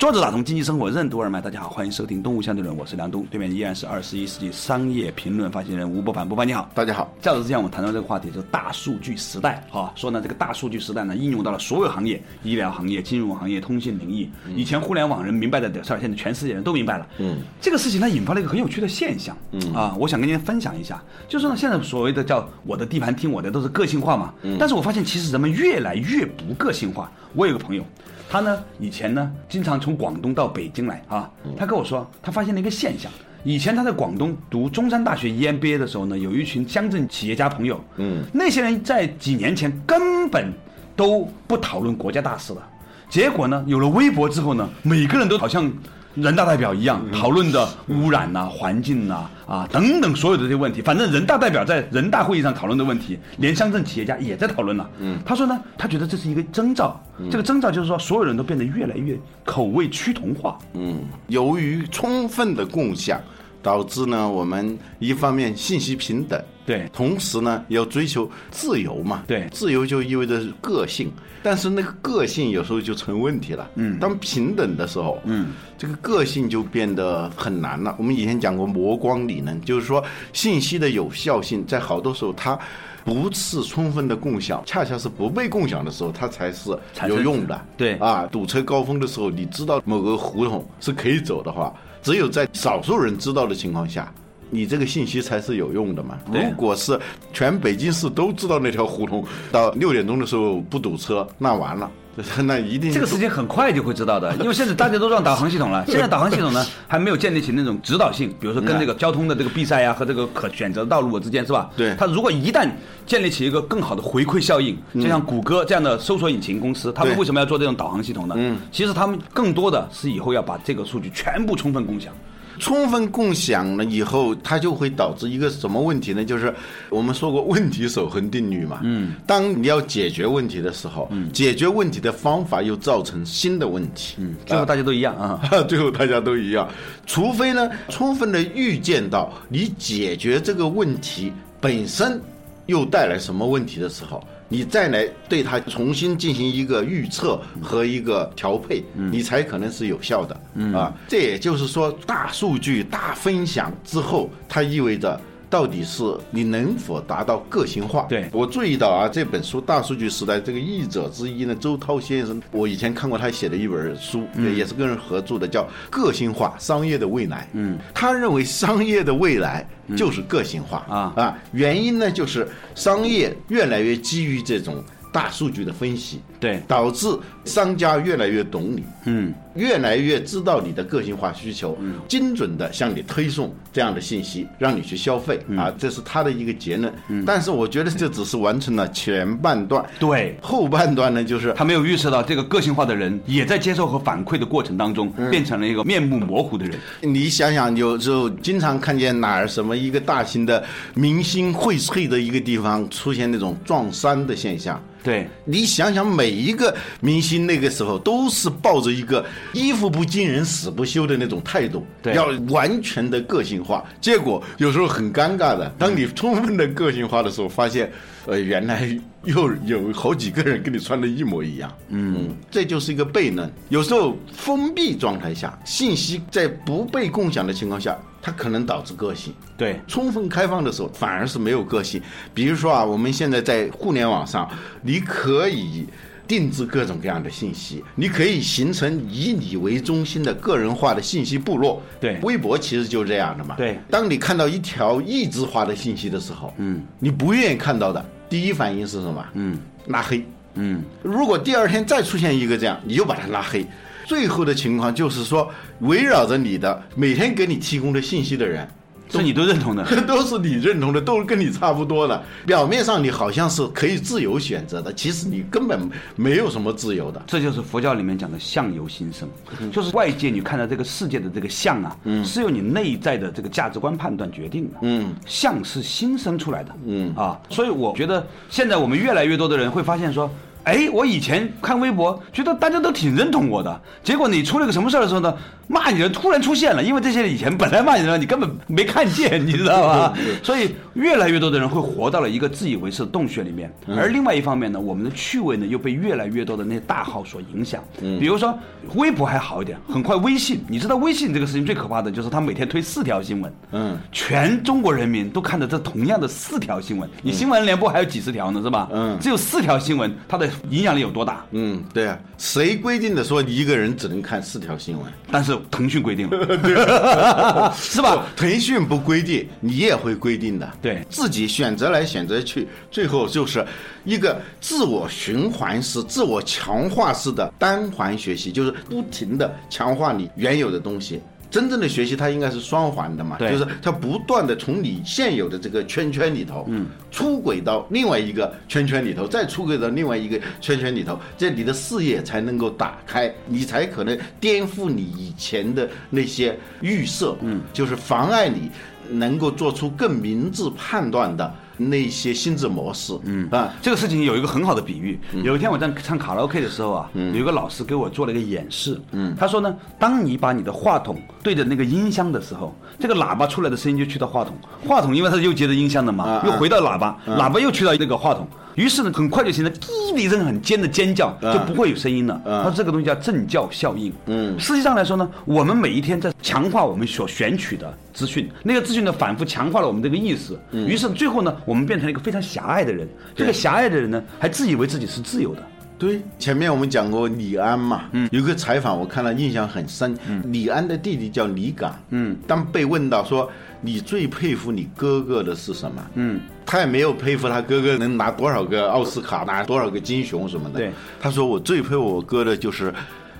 作者打通经济生活任督二脉，大家好，欢迎收听《动物相对论》，我是梁东，对面依然是二十一世纪商业评论发行人吴伯凡，伯凡你好，大家好。较早之前我们谈到这个话题，就是大数据时代，哈，说呢这个大数据时代呢应用到了所有行业，医疗行业、金融行业、通信领域。以前互联网人明白的事儿，现在全世界人都明白了。嗯，这个事情呢引发了一个很有趣的现象，嗯啊，我想跟您分享一下，就是呢现在所谓的叫我的地盘听我的，都是个性化嘛。嗯，但是我发现其实人们越来越不个性化。我有个朋友。他呢，以前呢，经常从广东到北京来啊。他跟我说，他发现了一个现象。以前他在广东读中山大学 EMBA 的时候呢，有一群乡镇企业家朋友。嗯，那些人在几年前根本都不讨论国家大事了。结果呢，有了微博之后呢，每个人都好像。人大代表一样讨论的污染呐、环境呐、啊等等所有的这些问题，反正人大代表在人大会议上讨论的问题，连乡镇企业家也在讨论了。嗯，他说呢，他觉得这是一个征兆，这个征兆就是说，所有人都变得越来越口味趋同化。嗯，由于充分的共享。导致呢，我们一方面信息平等，对，同时呢要追求自由嘛，对，自由就意味着个性，但是那个个性有时候就成问题了，嗯，当平等的时候，嗯，这个个性就变得很难了。我们以前讲过磨光理论，就是说信息的有效性在好多时候它不是充分的共享，恰恰是不被共享的时候它才是有用的，对，啊，堵车高峰的时候，你知道某个胡同是可以走的话。只有在少数人知道的情况下，你这个信息才是有用的嘛。如果是全北京市都知道那条胡同到六点钟的时候不堵车，那完了，那一定这个时间很快就会知道的，因为现在大家都用导航系统了。现在导航系统呢还没有建立起那种指导性，比如说跟这个交通的这个比赛呀和这个可选择道路之间是吧？对。它如果一旦建立起一个更好的回馈效应，就像谷歌这样的搜索引擎公司，他们为什么要做这种导航系统呢？嗯，其实他们更多的是以后要把这个数据全部充分共享。充分共享了以后，它就会导致一个什么问题呢？就是我们说过问题守恒定律嘛。嗯。当你要解决问题的时候，嗯，解决问题的方法又造成新的问题。嗯。最后大家都一样啊。最后大家都一样，除非呢，充分的预见到你解决这个问题本身又带来什么问题的时候。你再来对它重新进行一个预测和一个调配，你才可能是有效的啊。这也就是说，大数据大分享之后，它意味着。到底是你能否达到个性化？对我注意到啊，这本书《大数据时代》这个译者之一呢，周涛先生，我以前看过他写的一本书，也是跟人合著的，叫《个性化商业的未来》。嗯，他认为商业的未来就是个性化啊啊，原因呢就是商业越来越基于这种。大数据的分析，对，导致商家越来越懂你，嗯，越来越知道你的个性化需求，嗯，精准的向你推送这样的信息，让你去消费啊，这是他的一个结论。嗯，但是我觉得这只是完成了前半段，对，后半段呢，就是他没有预测到这个个性化的人也在接受和反馈的过程当中，变成了一个面目模糊的人。你想想，有时候经常看见哪儿什么一个大型的明星荟萃的一个地方出现那种撞衫的现象。对你想想，每一个明星那个时候都是抱着一个衣服不惊人死不休的那种态度，要完全的个性化。结果有时候很尴尬的，当你充分的个性化的时候，发现。呃，原来又有好几个人跟你穿的一模一样，嗯，这就是一个悖论。有时候封闭状态下，信息在不被共享的情况下，它可能导致个性。对，充分开放的时候，反而是没有个性。比如说啊，我们现在在互联网上，你可以定制各种各样的信息，你可以形成以你为中心的个人化的信息部落。对，微博其实就这样的嘛。对，当你看到一条异质化的信息的时候，嗯，你不愿意看到的。第一反应是什么？嗯，拉黑。嗯，如果第二天再出现一个这样，你就把他拉黑。最后的情况就是说，围绕着你的每天给你提供的信息的人，是你都认同的。都是你认同的，都是跟你差不多的。表面上你好像是可以自由选择的，其实你根本没有什么自由的。这就是佛教里面讲的相由心生，就是外界你看到这个世界的这个相啊，是由你内在的这个价值观判断决定的。嗯，相是心生出来的。嗯啊，所以我觉得现在我们越来越多的人会发现说。哎，我以前看微博，觉得大家都挺认同我的。结果你出了个什么事儿的时候呢？骂你的人突然出现了，因为这些人以前本来骂你的人，你根本没看见，你知道吧？所以越来越多的人会活到了一个自以为是的洞穴里面。而另外一方面呢，我们的趣味呢又被越来越多的那些大号所影响。比如说微博还好一点，很快微信，你知道微信这个事情最可怕的就是他每天推四条新闻，嗯，全中国人民都看着这同样的四条新闻。你新闻联播还有几十条呢，是吧？嗯只有四条新闻，它的影响力有多大？嗯，对啊，谁规定的说一个人只能看四条新闻？但是腾讯规定了，是吧？腾讯不规定，你也会规定的。对自己选择来选择去，最后就是一个自我循环式、自我强化式的单环学习，就是不停的强化你原有的东西。真正的学习，它应该是双环的嘛，就是它不断的从你现有的这个圈圈里头，嗯，出轨到另外一个圈圈里头，再出轨到另外一个圈圈里头，这你的视野才能够打开，你才可能颠覆你以前的那些预设，嗯，就是妨碍你能够做出更明智判断的那些心智模式，嗯。啊，这个事情有一个很好的比喻。有一天我在唱卡拉 OK 的时候啊，有一个老师给我做了一个演示。嗯，他说呢，当你把你的话筒对着那个音箱的时候，这个喇叭出来的声音就去到话筒，话筒因为它是又接着音箱的嘛啊，又回到喇叭，喇叭又去到那个话筒。于是呢，很快就形成滴的一声很尖的尖叫，就不会有声音了。他说这个东西叫正教效应。嗯实际上来说呢，我们每一天在强化我们所选取的资讯，那个资讯呢反复强化了我们这个意识。于是最后呢，我们变成了一个非常狭隘的人。这个狭隘的人呢，还自以为自己是自由的。对，前面我们讲过李安嘛，嗯，有个采访我看了印象很深，嗯，李安的弟弟叫李岗，嗯，当被问到说你最佩服你哥哥的是什么，嗯，他也没有佩服他哥哥能拿多少个奥斯卡，拿多少个金熊什么的，对，他说我最佩服我哥的就是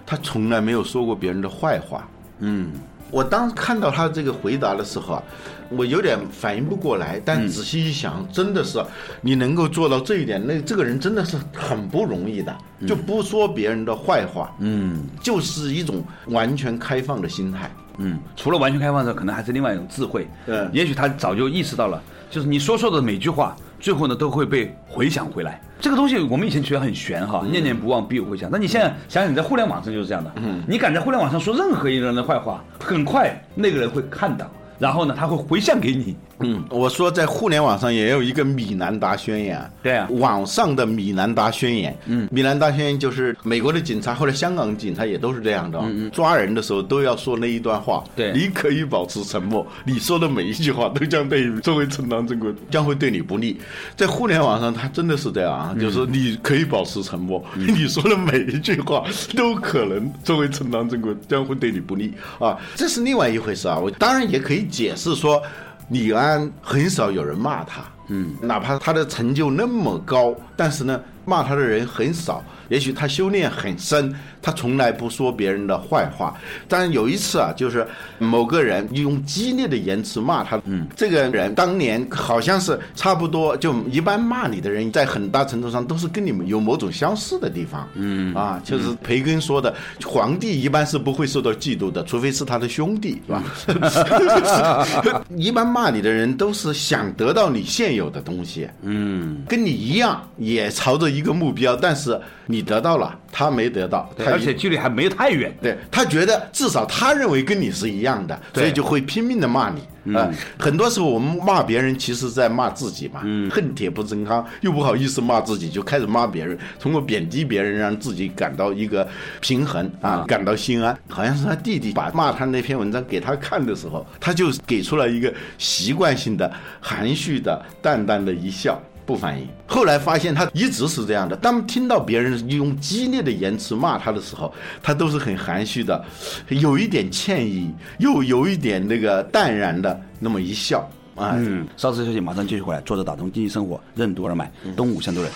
他从来没有说过别人的坏话，嗯，我当看到他这个回答的时候啊，我有点反应不过来，但仔细一想，真的是你能够做到这一点，那这个人真的是很不容易的，就不说别人的坏话，嗯就是一种完全开放的心态。嗯，除了完全开放之后，可能还是另外一种智慧。嗯也许他早就意识到了，就是你说错的每句话，最后呢都会被回想回来。这个东西我们以前觉得很玄哈，念念不忘必有回响。那你现在想想，你在互联网上就是这样的，嗯，你敢在互联网上说任何一个人的坏话，很快那个人会看到，然后呢他会回向给你。嗯，我说在互联网上也有一个米兰达宣言，对啊。网上的米兰达宣言，嗯，米兰达宣言就是美国的警察或者香港警察也都是这样的、嗯嗯，抓人的时候都要说那一段话，对。你可以保持沉默，你说的每一句话都将被作为正当正果，将会对你不利。在互联网上，他真的是这样啊，就是你可以保持沉默，你说的每一句话都可能作为正当正果，将会对你不利啊，这是另外一回事啊。我当然也可以解释说。李安很少有人骂他，嗯，哪怕他的成就那么高，但是呢，骂他的人很少。也许他修炼很深，他从来不说别人的坏话。但有一次啊，就是某个人用激烈的言辞骂他，嗯，这个人当年好像是差不多，就一般骂你的人，在很大程度上都是跟你们有某种相似的地方，嗯。啊，就是培根说的，皇帝一般是不会受到嫉妒的，除非是他的兄弟，是吧？一般骂你的人都是想得到你现有的东西，嗯，跟你一样，也朝着一个目标，但是你得到了，他没得到，而且距离还没有太远。对他觉得至少他认为跟你是一样的，所以就会拼命的骂你。啊、很多时候我们骂别人，其实在骂自己嘛。恨铁不成钢，又不好意思骂自己，就开始骂别人，通过贬低别人，让自己感到一个平衡啊，感到心安。好像是他弟弟把骂他那篇文章给他看的时候，他就给出了一个习惯性的含蓄的淡淡的一笑。不反应。后来发现他一直是这样的。当听到别人用激烈的言辞骂他的时候，他都是很含蓄的，有一点歉意，又有一点那个淡然的那么一笑啊。嗯，稍事休息，马上继续回来。作者打通经济生活，任督二脉，东吴相对论。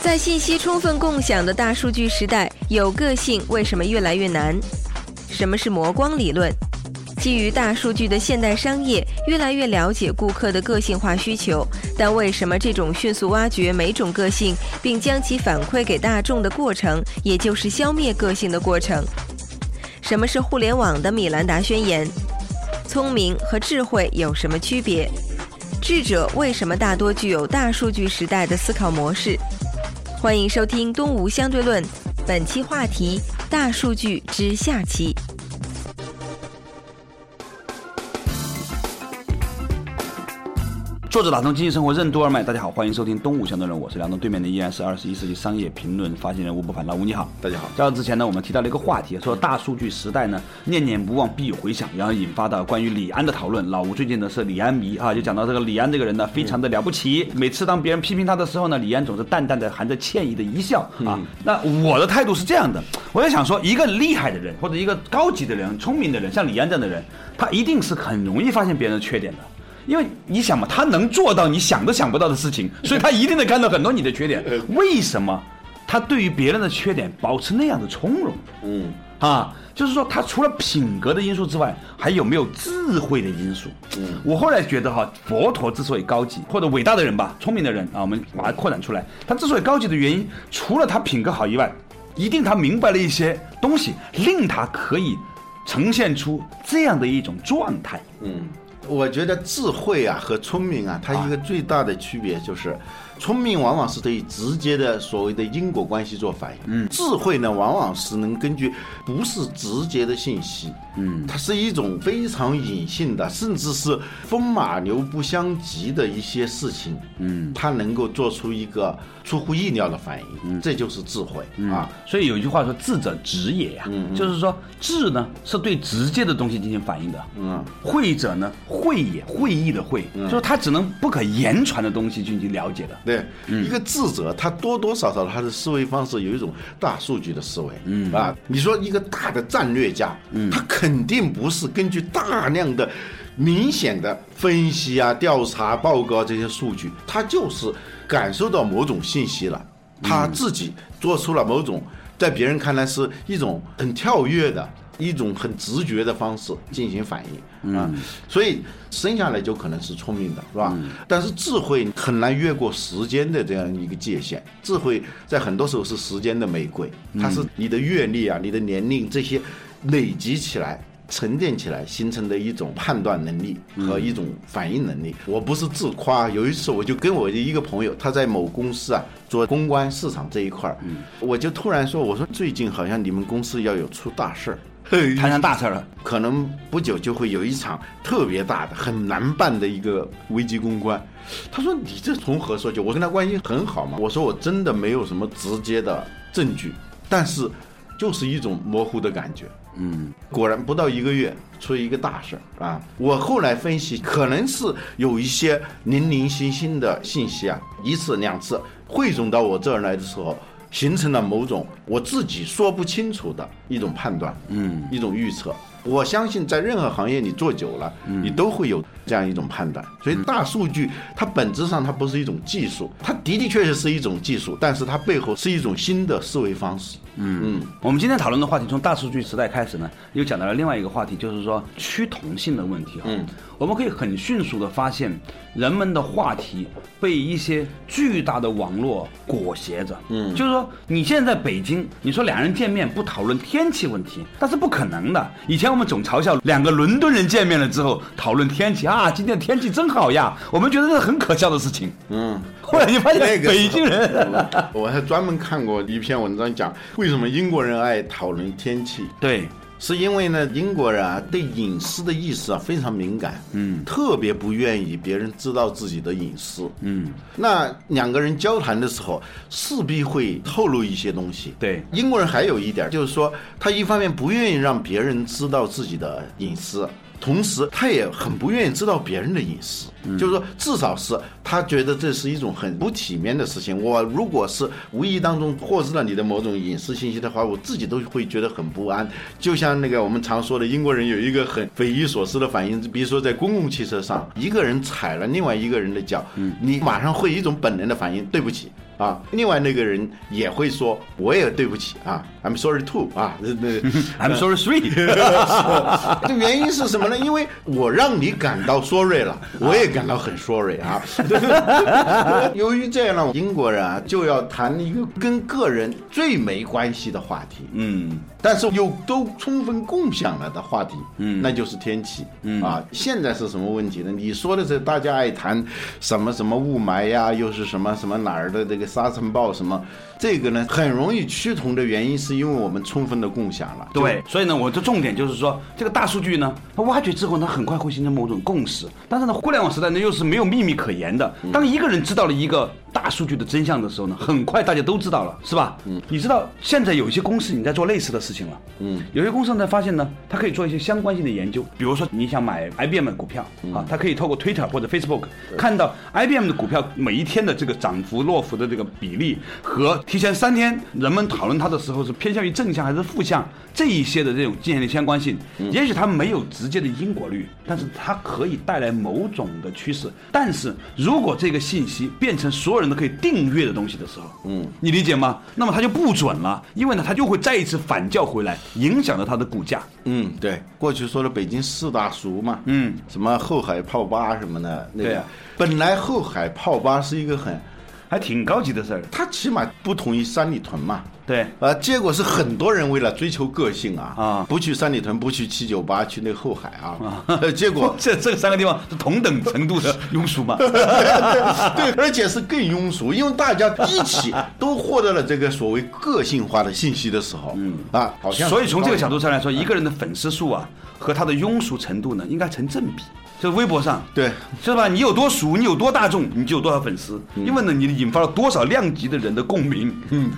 在信息充分共享的大数据时代，有个性为什么越来越难？什么是磨光理论？基于大数据的现代商业越来越了解顾客的个性化需求，但为什么这种迅速挖掘每种个性并将其反馈给大众的过程，也就是消灭个性的过程？什么是互联网的米兰达宣言？聪明和智慧有什么区别？智者为什么大多具有大数据时代的思考模式？欢迎收听《东吴相对论》，本期话题：大数据之下期。作者打通经济生活任督二脉，大家好，欢迎收听东吴相对论，我是梁东，对面的依然是二十一世纪商业评论发行人吴不凡，老吴你好，大家好。在这之前呢，我们提到了一个话题，说大数据时代呢，念念不忘必有回响，然后引发的关于李安的讨论。老吴最近呢是李安迷啊，就讲到这个李安这个人呢，非常的了不起。每次当别人批评他的时候呢，李安总是淡淡的含着歉意的一笑啊。那我的态度是这样的，我在想说，一个厉害的人或者一个高级的人、聪明的人，像李安这样的人，他一定是很容易发现别人的缺点的。因为你想嘛，他能做到你想都想不到的事情，所以 他一定能看到很多你的缺点。为什么他对于别人的缺点保持那样的从容？嗯，啊，就是说他除了品格的因素之外，还有没有智慧的因素？嗯，我后来觉得哈，佛陀之所以高级或者伟大的人吧，聪明的人啊，我们把它扩展出来，他之所以高级的原因，除了他品格好以外，一定他明白了一些东西，令他可以呈现出这样的一种状态。嗯。我觉得智慧啊和聪明啊，它一个最大的区别就是，聪明往往是对直接的所谓的因果关系做反应，嗯，智慧呢往往是能根据不是直接的信息，嗯，它是一种非常隐性的，甚至是风马牛不相及的一些事情，嗯，它能够做出一个出乎意料的反应，嗯，这就是智慧。啊。所以有一句话说“智者直也”呀，就是说智呢是对直接的东西进行反应的，嗯，慧者呢。会也会意的会，就是他只能不可言传的东西进行了解的。对，一个智者，他多多少少他的思维方式有一种大数据的思维。嗯啊，你说一个大的战略家，嗯，他肯定不是根据大量的、明显的分析啊、调查报告这些数据，他就是感受到某种信息了，他自己做出了某种在别人看来是一种很跳跃的。一种很直觉的方式进行反应啊，所以生下来就可能是聪明的，是吧？但是智慧很难越过时间的这样一个界限。智慧在很多时候是时间的玫瑰，它是你的阅历啊、你的年龄这些累积起来、沉淀起来形成的一种判断能力和一种反应能力。我不是自夸，有一次我就跟我的一个朋友，他在某公司啊做公关市场这一块儿，我就突然说：“我说最近好像你们公司要有出大事儿。” 摊上大事了，可能不久就会有一场特别大的、很难办的一个危机公关。他说：“你这从何说起？我跟他关系很好嘛。”我说：“我真的没有什么直接的证据，但是就是一种模糊的感觉。”嗯，果然不到一个月出一个大事啊！我后来分析，可能是有一些零零星星的信息啊，一次两次汇总到我这儿来的时候。形成了某种我自己说不清楚的一种判断，嗯，一种预测。我相信在任何行业你做久了，你都会有这样一种判断。所以大数据它本质上它不是一种技术，它的的确确是一种技术，但是它背后是一种新的思维方式。嗯嗯，我们今天讨论的话题从大数据时代开始呢，又讲到了另外一个话题，就是说趋同性的问题。嗯，我们可以很迅速的发现，人们的话题被一些巨大的网络裹挟着。嗯，就是说你现在在北京，你说两人见面不讨论天气问题，那是不可能的。以前我们总嘲笑两个伦敦人见面了之后讨论天气啊，今天天气真好呀，我们觉得这是很可笑的事情。嗯，后来你发现北京人，我还专门看过一篇文章讲。为什么英国人爱讨论天气？对，是因为呢，英国人啊对隐私的意识啊非常敏感，嗯，特别不愿意别人知道自己的隐私，嗯，那两个人交谈的时候势必会透露一些东西。对，英国人还有一点就是说，他一方面不愿意让别人知道自己的隐私。同时，他也很不愿意知道别人的隐私，就是说，至少是他觉得这是一种很不体面的事情。我如果是无意当中获知了你的某种隐私信息的话，我自己都会觉得很不安。就像那个我们常说的，英国人有一个很匪夷所思的反应，比如说在公共汽车上，一个人踩了另外一个人的脚，你马上会一种本能的反应，对不起。啊，另外那个人也会说我也对不起啊，I'm sorry too 啊，那那 I'm sorry three，这原因是什么呢？因为我让你感到 sorry 了，我也感到很 sorry 啊。由于这样呢，英国人啊就要谈一个跟个人最没关系的话题，嗯，但是又都充分共享了的话题，嗯，那就是天气，嗯。啊，现在是什么问题呢？你说的是大家爱谈什么什么雾霾呀，又是什么什么哪儿的这个沙尘暴什么，这个呢很容易趋同的原因是因为我们充分的共享了，对，所以呢，我的重点就是说，这个大数据呢，它挖掘之后它，很快会形成某种共识。但是呢，互联网时代呢，又是没有秘密可言的。当一个人知道了一个大数据的真相的时候呢，很快大家都知道了，是吧？嗯，你知道现在有一些公司你在做类似的事情了。嗯，有些公司呢发现呢，它可以做一些相关性的研究，比如说你想买 IBM 的股票啊，它可以透过 Twitter 或者 Facebook 看到 IBM 的股票每一天的这个涨幅、落幅的这个比例和提前三天人们讨论它的时候是偏向于正向还是负向这一些的这种建立相关性。也许它没有直接的因果律，但是它可以带来某种的趋势。但是如果这个信息变成所有人都可以订阅的东西的时候，嗯，你理解吗？那么它就不准了，因为呢，它就会再一次反叫回来，影响了它的股价。嗯，对，过去说的北京四大俗嘛，嗯，什么后海泡吧什么的，那个对啊本来后海泡吧是一个很，还挺高级的事儿。它起码不同于三里屯嘛。对，啊，结果是很多人为了追求个性啊，啊不去三里屯，不去七九八，去那个后海啊，啊 结果 这这三个地方是同等程度的 庸俗嘛？对，而且是更庸俗，因为大家一起都获得了这个所谓个性化的信息的时候，嗯啊，好像所以从这个角度上来说，一个人的粉丝数啊和他的庸俗程度呢，应该成正比。就是微博上，对，是吧？你有多俗，你有多大众，你就有多少粉丝。因为呢，你引发了多少量级的人的共鸣。嗯，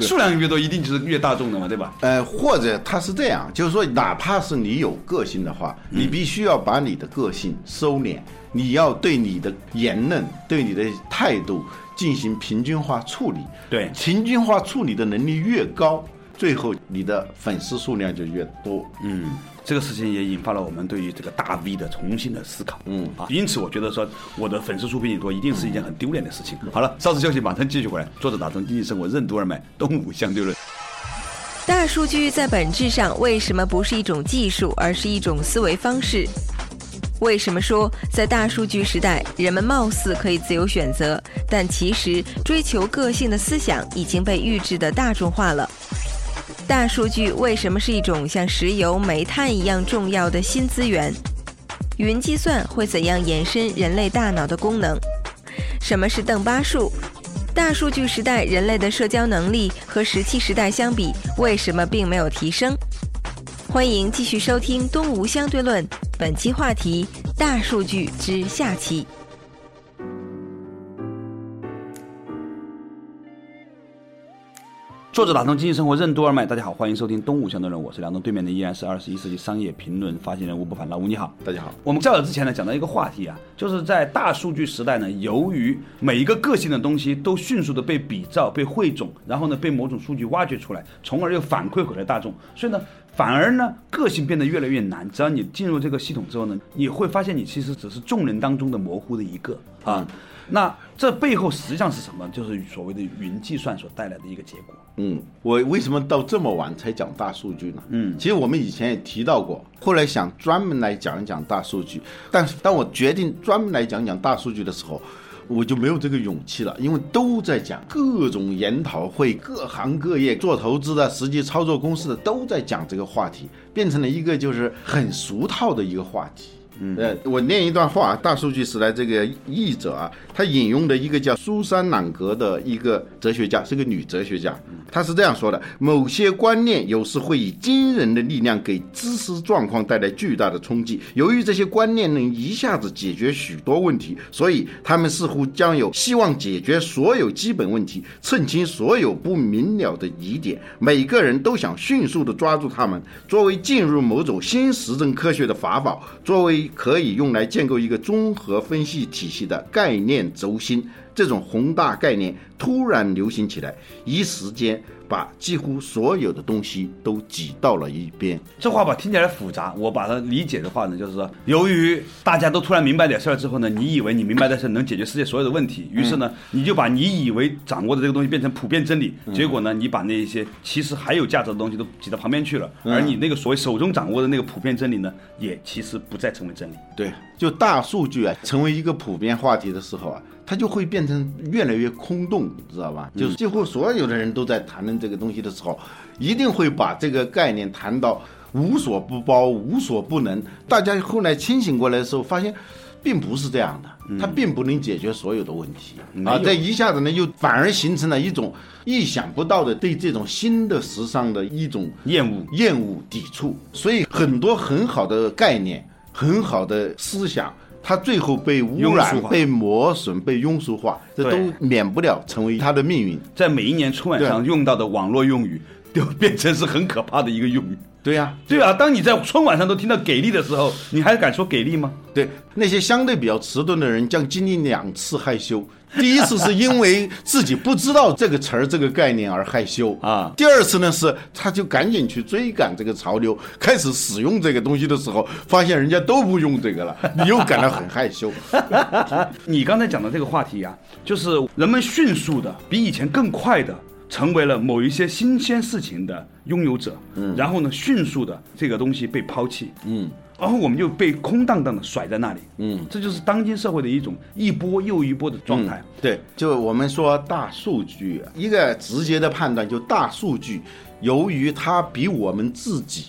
数量越多，一定就是越大众的嘛，对吧？呃，或者他是这样，就是说，哪怕是你有个性的话，你必须要把你的个性收敛，你要对你的言论、对你的态度进行平均化处理。对平均化处理的能力越高，最后你的粉丝数量就越多。嗯，这个事情也引发了我们对于这个大 V 的重新的思考。嗯啊，因此我觉得说我的粉丝数比你多，一定是一件很丢脸的事情。好了，稍事休息，马上继续回来。作者打通经济生活任督二脉，东吴相对论。大数据在本质上为什么不是一种技术，而是一种思维方式？为什么说在大数据时代，人们貌似可以自由选择，但其实追求个性的思想已经被预制的大众化了？大数据为什么是一种像石油、煤炭一样重要的新资源？云计算会怎样延伸人类大脑的功能？什么是邓巴数？大数据时代，人类的社交能力和石器时代相比，为什么并没有提升？欢迎继续收听《东吴相对论》，本期话题：大数据之下期。作者打通经济生活任督二脉，大家好，欢迎收听东吴相对论，我是梁东，对面的依然是二十一世纪商业评论发行人吴不凡，老吴你好。大家好，我们较早之前呢讲到一个话题啊，就是在大数据时代呢，由于每一个个性的东西都迅速的被比照、被汇总，然后呢被某种数据挖掘出来，从而又反馈回来大众，所以呢，反而呢个性变得越来越难。只要你进入这个系统之后呢，你会发现你其实只是众人当中的模糊的一个啊。那这背后实际上是什么？就是所谓的云计算所带来的一个结果。嗯，我为什么到这么晚才讲大数据呢？嗯其实我们以前也提到过，后来想专门来讲一讲大数据，但是当我决定专门来讲讲大数据的时候，我就没有这个勇气了，因为都在讲各种研讨会，各行各业做投资的、实际操作公司的都在讲这个话题，变成了一个就是很俗套的一个话题。嗯，呃，我念一段话，大数据时代这个译者啊，他引用的一个叫苏珊·朗格的一个哲学家，是个女哲学家，她是这样说的：某些观念有时会以惊人的力量给知识状况带来巨大的冲击。由于这些观念能一下子解决许多问题，所以他们似乎将有希望解决所有基本问题，澄清所有不明了的疑点。每个人都想迅速地抓住他们，作为进入某种新实证科学的法宝，作为可以用来建构一个综合分析体系的概念轴心。这种宏大概念突然流行起来，一时间把几乎所有的东西都挤到了一边。这话吧听起来复杂，我把它理解的话呢，就是说，由于大家都突然明白点事儿之后呢，你以为你明白的事能解决世界所有的问题，于是呢，你就把你以为掌握的这个东西变成普遍真理，结果呢，你把那些其实还有价值的东西都挤到旁边去了，而你那个所谓手中掌握的那个普遍真理呢，也其实不再成为真理。对，就大数据啊，成为一个普遍话题的时候啊，它就会变成越来越空洞，你知道吧？就是几乎所有的人都在谈论这个东西的时候，一定会把这个概念谈到无所不包、无所不能。大家后来清醒过来的时候，发现。并不是这样的，它并不能解决所有的问题啊！这一下子呢，又反而形成了一种意想不到的对这种新的时尚的一种厌恶、厌恶、抵触。所以很多很好的概念、很好的思想，它最后被污染、被磨损、被庸俗化，这都免不了成为它的命运。在每一年春晚上用到的网络用语，都变成是很可怕的一个用语。对呀，对啊，当你在春晚上都听到“给力”的时候，你还敢说给力吗？对，那些相对比较迟钝的人将经历两次害羞。第一次是因为自己不知道这个词儿、这个概念而害羞 啊。第二次呢是他就赶紧去追赶这个潮流，开始使用这个东西的时候，发现人家都不用这个了，你又感到很害羞。你刚才讲的这个话题呀，就是人们迅速的比以前更快的。成为了某一些新鲜事情的拥有者，嗯，然后呢，迅速的这个东西被抛弃，嗯，然后我们就被空荡荡的甩在那里，嗯，这就是当今社会的一种一波又一波的状态。对，就我们说大数据，一个直接的判断就大数据，由于它比我们自己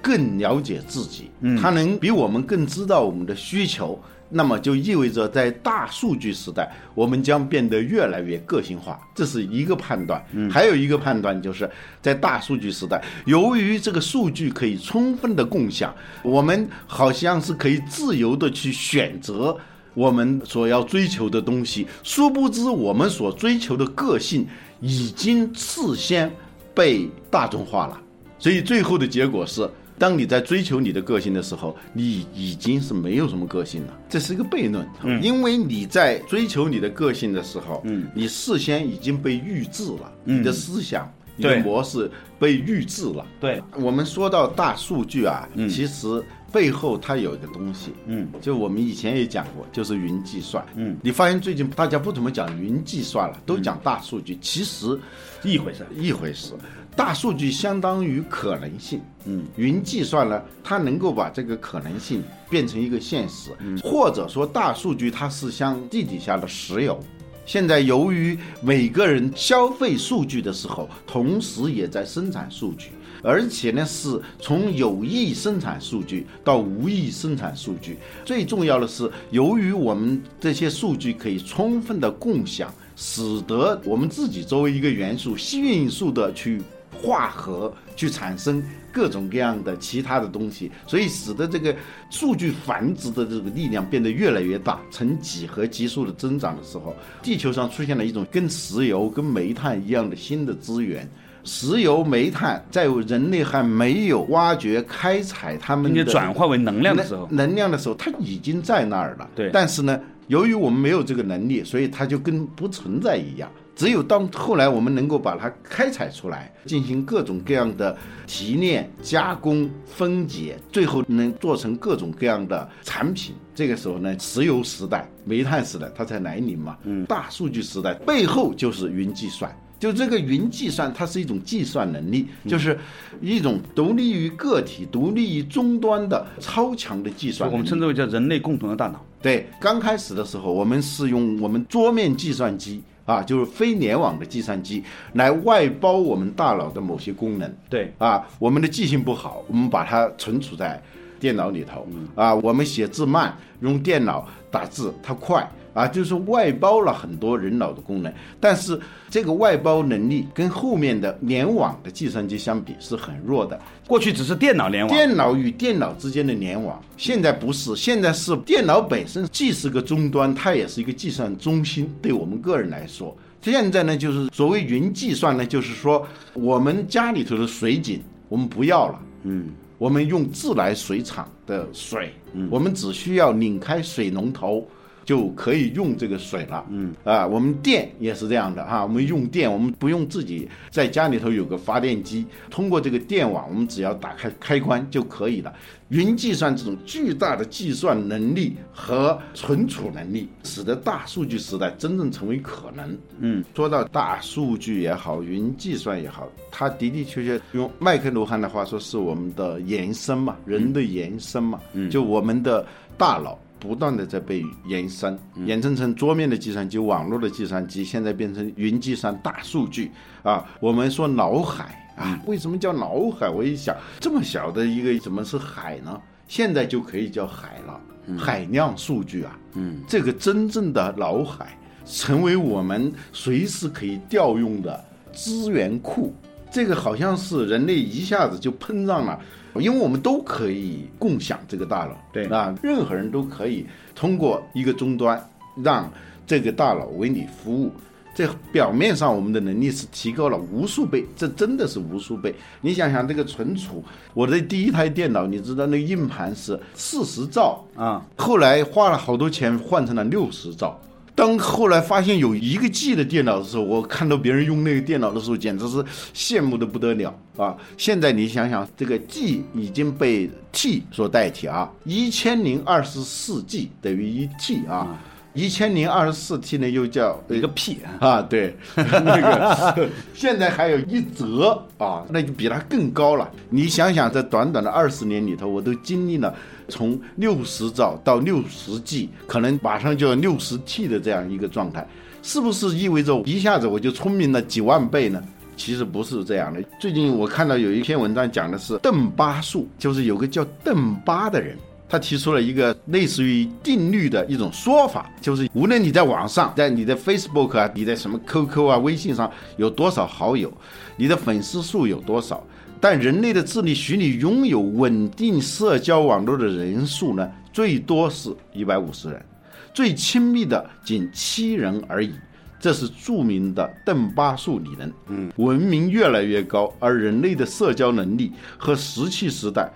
更了解自己，嗯，它能比我们更知道我们的需求。那么就意味着，在大数据时代，我们将变得越来越个性化，这是一个判断。还有一个判断，就是在大数据时代，由于这个数据可以充分的共享，我们好像是可以自由的去选择我们所要追求的东西。殊不知，我们所追求的个性已经事先被大众化了。所以，最后的结果是。当你在追求你的个性的时候，你已经是没有什么个性了。这是一个悖论，因为你在追求你的个性的时候，嗯，你事先已经被预制了，你的思想、你的模式被预制了。对，我们说到大数据啊，其实背后它有一个东西，嗯，就我们以前也讲过，就是云计算。嗯，你发现最近大家不怎么讲云计算了，都讲大数据，其实一回事，一回事。大数据相当于可能性，嗯，云计算呢，它能够把这个可能性变成一个现实，或者说大数据它是像地底下的石油。现在由于每个人消费数据的时候，同时也在生产数据，而且呢是从有意生产数据到无意生产数据。最重要的是，由于我们这些数据可以充分的共享，使得我们自己作为一个元素，迅速的去。化合去产生各种各样的其他的东西，所以使得这个数据繁殖的这个力量变得越来越大，呈几何级数的增长的时候，地球上出现了一种跟石油、跟煤炭一样的新的资源。石油、煤炭在人类还没有挖掘、开采它们的转化为能量的时候，能量的时候，它已经在那儿了。对，但是呢，由于我们没有这个能力，所以它就跟不存在一样。只有当后来我们能够把它开采出来，进行各种各样的提炼、加工、分解，最后能做成各种各样的产品。这个时候呢，石油时代、煤炭时代它才来临嘛。嗯，大数据时代背后就是云计算，就这个云计算，它是一种计算能力，就是一种独立于个体、独立于终端的超强的计算。我们称之为叫人类共同的大脑。对，刚开始的时候，我们是用我们桌面计算机。啊，就是非联网的计算机来外包我们大脑的某些功能。对，啊，我们的记性不好，我们把它存储在电脑里头。啊，我们写字慢，用电脑打字它快。啊，就是外包了很多人脑的功能，但是这个外包能力跟后面的联网的计算机相比是很弱的。过去只是电脑联网，电脑与电脑之间的联网，现在不是，现在是电脑本身既是个终端，它也是一个计算中心。对我们个人来说，现在呢，就是所谓云计算呢，就是说我们家里头的水井我们不要了，嗯，我们用自来水厂的水，嗯，我们只需要拧开水龙头。就可以用这个水了。嗯啊，我们电也是这样的哈，我们用电，我们不用自己在家里头有个发电机，通过这个电网，我们只要打开开关就可以了。云计算这种巨大的计算能力和存储能力，使得大数据时代真正成为可能。嗯，说到大数据也好，云计算也好，它的的确确用麦克卢汉的话说，是我们的延伸嘛，人的延伸嘛。嗯，就我们的大脑。不断的在被延伸，延伸成桌面的计算机、网络的计算机，现在变成云计算、大数据啊。我们说脑海啊，为什么叫脑海？我一想，这么小的一个怎么是海呢？现在就可以叫海了，海量数据啊。嗯，这个真正的脑海，成为我们随时可以调用的资源库。这个好像是人类一下子就膨胀了。因为我们都可以共享这个大脑，对啊，任何人都可以通过一个终端让这个大脑为你服务。这表面上我们的能力是提高了无数倍，这真的是无数倍。你想想这个存储，我的第一台电脑，你知道那个硬盘是四十兆啊，后来花了好多钱换成了六十兆。当后来发现有一个 G 的电脑的时候，我看到别人用那个电脑的时候，简直是羡慕的不得了啊！现在你想想，这个 G 已经被 T 所代替啊，一千零二十四 G 等于一 T 啊。一千零二十四 T 呢，又叫一个 P 啊，对，那个现在还有一折啊，那就比它更高了。你想想，在短短的二十年里头，我都经历了从六十兆到六十 G，可能马上就要六十 T 的这样一个状态，是不是意味着一下子我就聪明了几万倍呢？其实不是这样的。最近我看到有一篇文章讲的是邓巴数，就是有个叫邓巴的人。他提出了一个类似于定律的一种说法，就是无论你在网上，在你的 Facebook 啊，你在什么 QQ 啊、微信上有多少好友，你的粉丝数有多少，但人类的智力许你拥有稳定社交网络的人数呢，最多是一百五十人，最亲密的仅七人而已。这是著名的邓巴数理论。嗯，文明越来越高，而人类的社交能力和石器时代。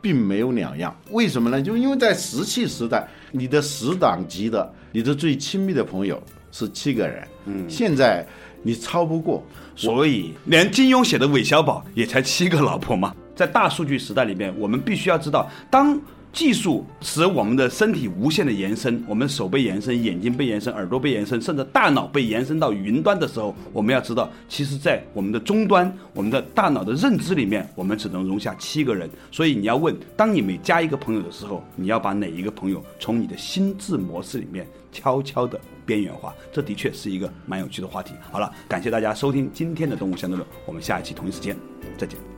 并没有两样，为什么呢？就因为在石器时代，你的死党级的，你的最亲密的朋友是七个人，嗯，现在你超不过，所以连金庸写的韦小宝也才七个老婆嘛。在大数据时代里面，我们必须要知道，当。技术使我们的身体无限的延伸，我们手被延伸，眼睛被延伸，耳朵被延伸，甚至大脑被延伸到云端的时候，我们要知道，其实，在我们的终端，我们的大脑的认知里面，我们只能容下七个人。所以你要问，当你每加一个朋友的时候，你要把哪一个朋友从你的心智模式里面悄悄的边缘化？这的确是一个蛮有趣的话题。好了，感谢大家收听今天的动物相对论，我们下一期同一时间再见。